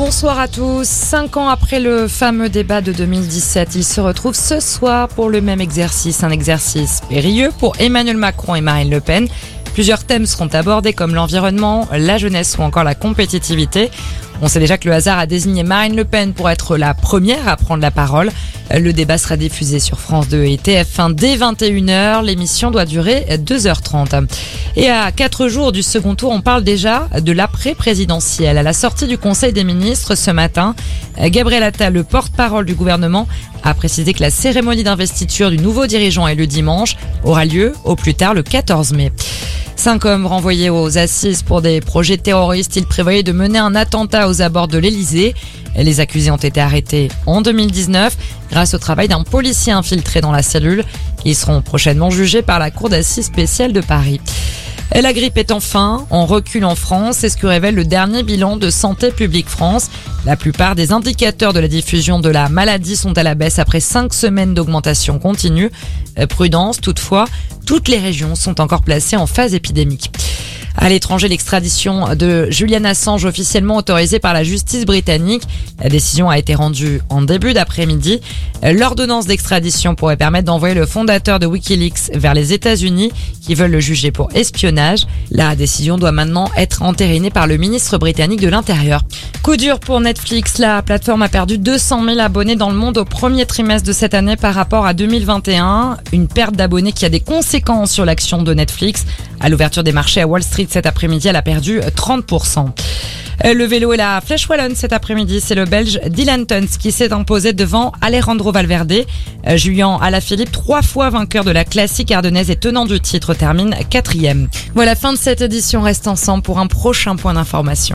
bonsoir à tous. Cinq ans après le fameux débat de 2017, ils se retrouvent ce soir pour le même exercice, un exercice périlleux pour Emmanuel Macron et Marine Le Pen. Plusieurs thèmes seront abordés comme l'environnement, la jeunesse ou encore la compétitivité. On sait déjà que le hasard a désigné Marine Le Pen pour être la première à prendre la parole. Le débat sera diffusé sur France 2 et TF1 dès 21h. L'émission doit durer 2h30. Et à quatre jours du second tour, on parle déjà de l'après-présidentiel. À la sortie du Conseil des ministres ce matin, Gabriel Attal, le porte-parole du gouvernement, a précisé que la cérémonie d'investiture du nouveau dirigeant élu dimanche aura lieu au plus tard le 14 mai. Cinq hommes renvoyés aux assises pour des projets terroristes. Ils prévoyaient de mener un attentat aux abords de l'Elysée. Les accusés ont été arrêtés en 2019 grâce au travail d'un policier infiltré dans la cellule. Ils seront prochainement jugés par la Cour d'assises spéciale de Paris. La grippe est enfin en recul en France, c'est ce que révèle le dernier bilan de Santé publique France. La plupart des indicateurs de la diffusion de la maladie sont à la baisse après cinq semaines d'augmentation continue. Prudence toutefois, toutes les régions sont encore placées en phase épidémique. À l'étranger, l'extradition de Julian Assange officiellement autorisée par la justice britannique. La décision a été rendue en début d'après-midi. L'ordonnance d'extradition pourrait permettre d'envoyer le fondateur de Wikileaks vers les États-Unis qui veulent le juger pour espionnage. La décision doit maintenant être entérinée par le ministre britannique de l'Intérieur. Coup dur pour Netflix. La plateforme a perdu 200 000 abonnés dans le monde au premier trimestre de cette année par rapport à 2021. Une perte d'abonnés qui a des conséquences sur l'action de Netflix. À l'ouverture des marchés à Wall Street cet après-midi, elle a perdu 30%. Le vélo et la flèche wallonne cet après-midi, c'est le Belge Dylan Tuns qui s'est imposé devant Alejandro Valverde. Julien Alaphilippe, trois fois vainqueur de la classique ardennaise et tenant du titre, termine quatrième. Voilà, fin de cette édition. Reste ensemble pour un prochain point d'information.